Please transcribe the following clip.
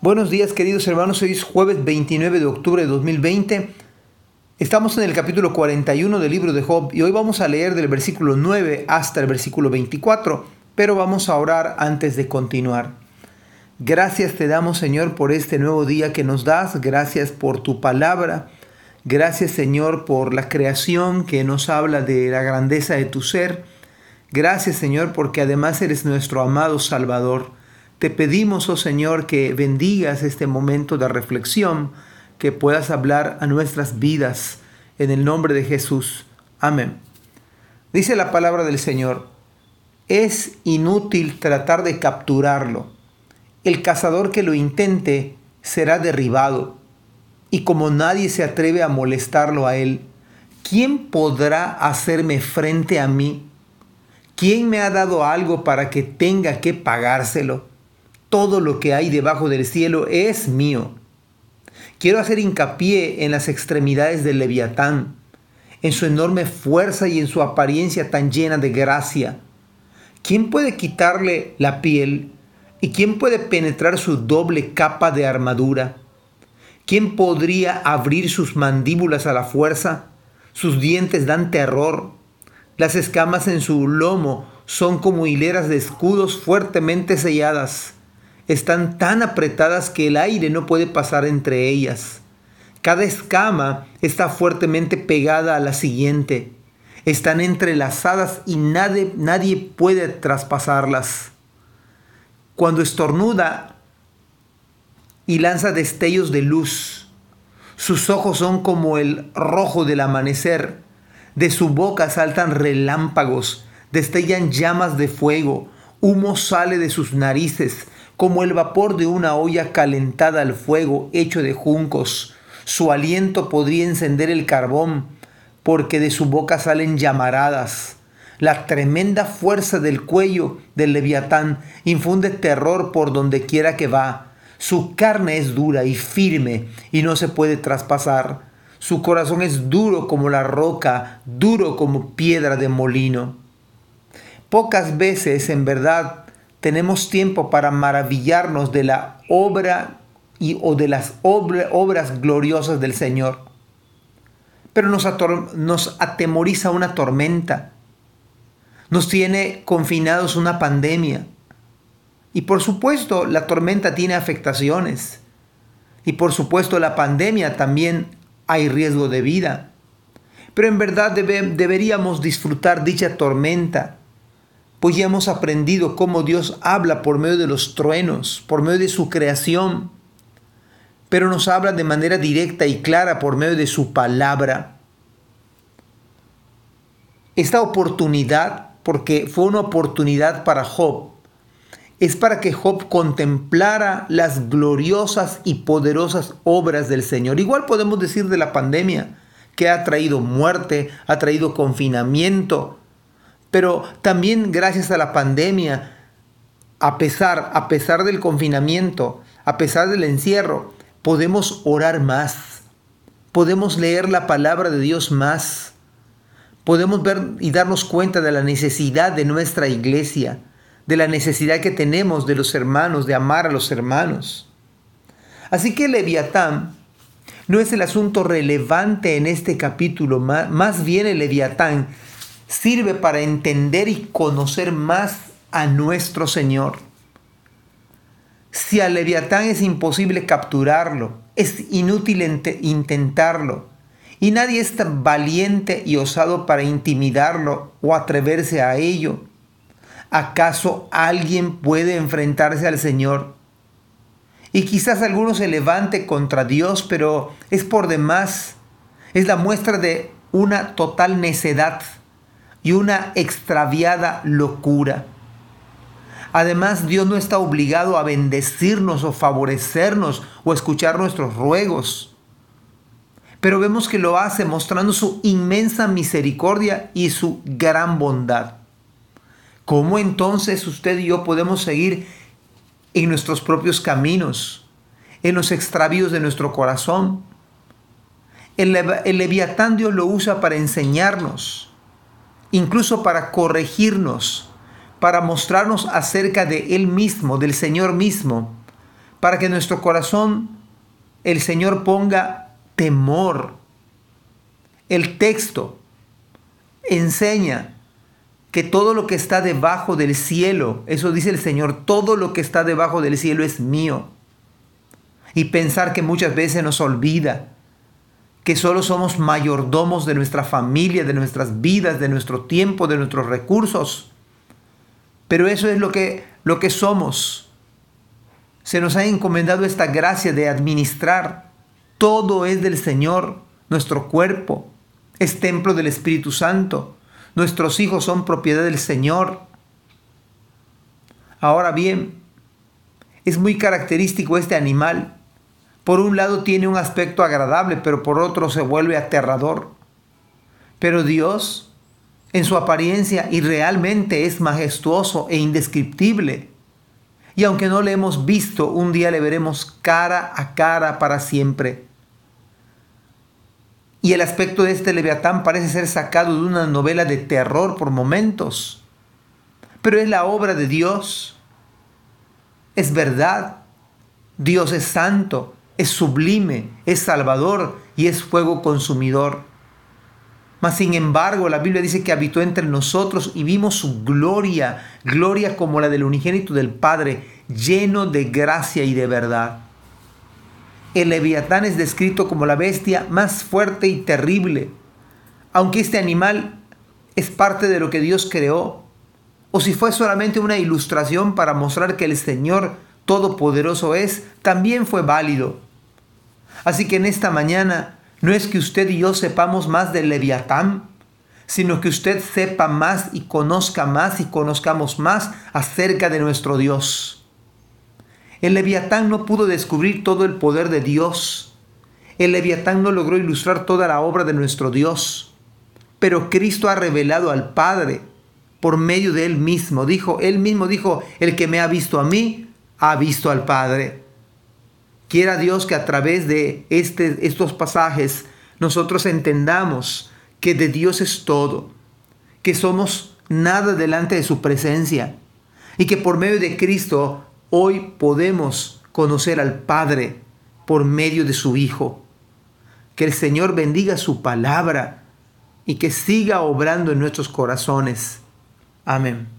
Buenos días queridos hermanos, hoy es jueves 29 de octubre de 2020. Estamos en el capítulo 41 del libro de Job y hoy vamos a leer del versículo 9 hasta el versículo 24, pero vamos a orar antes de continuar. Gracias te damos Señor por este nuevo día que nos das, gracias por tu palabra, gracias Señor por la creación que nos habla de la grandeza de tu ser, gracias Señor porque además eres nuestro amado Salvador. Te pedimos, oh Señor, que bendigas este momento de reflexión, que puedas hablar a nuestras vidas en el nombre de Jesús. Amén. Dice la palabra del Señor, es inútil tratar de capturarlo. El cazador que lo intente será derribado. Y como nadie se atreve a molestarlo a él, ¿quién podrá hacerme frente a mí? ¿Quién me ha dado algo para que tenga que pagárselo? Todo lo que hay debajo del cielo es mío. Quiero hacer hincapié en las extremidades del leviatán, en su enorme fuerza y en su apariencia tan llena de gracia. ¿Quién puede quitarle la piel y quién puede penetrar su doble capa de armadura? ¿Quién podría abrir sus mandíbulas a la fuerza? Sus dientes dan terror. Las escamas en su lomo son como hileras de escudos fuertemente selladas están tan apretadas que el aire no puede pasar entre ellas. Cada escama está fuertemente pegada a la siguiente. Están entrelazadas y nadie, nadie puede traspasarlas. Cuando estornuda y lanza destellos de luz, sus ojos son como el rojo del amanecer. De su boca saltan relámpagos, destellan llamas de fuego, humo sale de sus narices, como el vapor de una olla calentada al fuego hecho de juncos. Su aliento podría encender el carbón, porque de su boca salen llamaradas. La tremenda fuerza del cuello del leviatán infunde terror por donde quiera que va. Su carne es dura y firme y no se puede traspasar. Su corazón es duro como la roca, duro como piedra de molino. Pocas veces, en verdad, tenemos tiempo para maravillarnos de la obra y, o de las obras gloriosas del Señor. Pero nos, nos atemoriza una tormenta, nos tiene confinados una pandemia. Y por supuesto la tormenta tiene afectaciones. Y por supuesto la pandemia también hay riesgo de vida. Pero en verdad deberíamos disfrutar dicha tormenta pues ya hemos aprendido cómo Dios habla por medio de los truenos, por medio de su creación, pero nos habla de manera directa y clara por medio de su palabra. Esta oportunidad, porque fue una oportunidad para Job, es para que Job contemplara las gloriosas y poderosas obras del Señor. Igual podemos decir de la pandemia, que ha traído muerte, ha traído confinamiento, pero también gracias a la pandemia, a pesar, a pesar del confinamiento, a pesar del encierro, podemos orar más. Podemos leer la palabra de Dios más. Podemos ver y darnos cuenta de la necesidad de nuestra iglesia, de la necesidad que tenemos de los hermanos, de amar a los hermanos. Así que Leviatán no es el asunto relevante en este capítulo, más bien el Leviatán sirve para entender y conocer más a nuestro Señor. Si al leviatán es imposible capturarlo, es inútil intentarlo, y nadie es tan valiente y osado para intimidarlo o atreverse a ello, ¿acaso alguien puede enfrentarse al Señor? Y quizás alguno se levante contra Dios, pero es por demás, es la muestra de una total necedad y una extraviada locura. Además, Dios no está obligado a bendecirnos o favorecernos o escuchar nuestros ruegos. Pero vemos que lo hace mostrando su inmensa misericordia y su gran bondad. ¿Cómo entonces usted y yo podemos seguir en nuestros propios caminos, en los extravíos de nuestro corazón? El, el leviatán Dios lo usa para enseñarnos incluso para corregirnos, para mostrarnos acerca de Él mismo, del Señor mismo, para que en nuestro corazón el Señor ponga temor. El texto enseña que todo lo que está debajo del cielo, eso dice el Señor, todo lo que está debajo del cielo es mío. Y pensar que muchas veces nos olvida que solo somos mayordomos de nuestra familia, de nuestras vidas, de nuestro tiempo, de nuestros recursos. Pero eso es lo que, lo que somos. Se nos ha encomendado esta gracia de administrar. Todo es del Señor. Nuestro cuerpo es templo del Espíritu Santo. Nuestros hijos son propiedad del Señor. Ahora bien, es muy característico este animal. Por un lado tiene un aspecto agradable, pero por otro se vuelve aterrador. Pero Dios en su apariencia y realmente es majestuoso e indescriptible. Y aunque no le hemos visto, un día le veremos cara a cara para siempre. Y el aspecto de este leviatán parece ser sacado de una novela de terror por momentos. Pero es la obra de Dios. Es verdad. Dios es santo, es sublime, es salvador y es fuego consumidor. Mas sin embargo, la Biblia dice que habitó entre nosotros y vimos su gloria, gloria como la del unigénito del Padre, lleno de gracia y de verdad. El leviatán es descrito como la bestia más fuerte y terrible, aunque este animal es parte de lo que Dios creó, o si fue solamente una ilustración para mostrar que el Señor Todopoderoso es, también fue válido. Así que en esta mañana no es que usted y yo sepamos más del leviatán, sino que usted sepa más y conozca más y conozcamos más acerca de nuestro Dios. El leviatán no pudo descubrir todo el poder de Dios. El leviatán no logró ilustrar toda la obra de nuestro Dios. Pero Cristo ha revelado al Padre por medio de Él mismo. Dijo, Él mismo dijo, el que me ha visto a mí, ha visto al Padre. Quiera Dios que a través de este, estos pasajes nosotros entendamos que de Dios es todo, que somos nada delante de su presencia y que por medio de Cristo hoy podemos conocer al Padre por medio de su Hijo. Que el Señor bendiga su palabra y que siga obrando en nuestros corazones. Amén.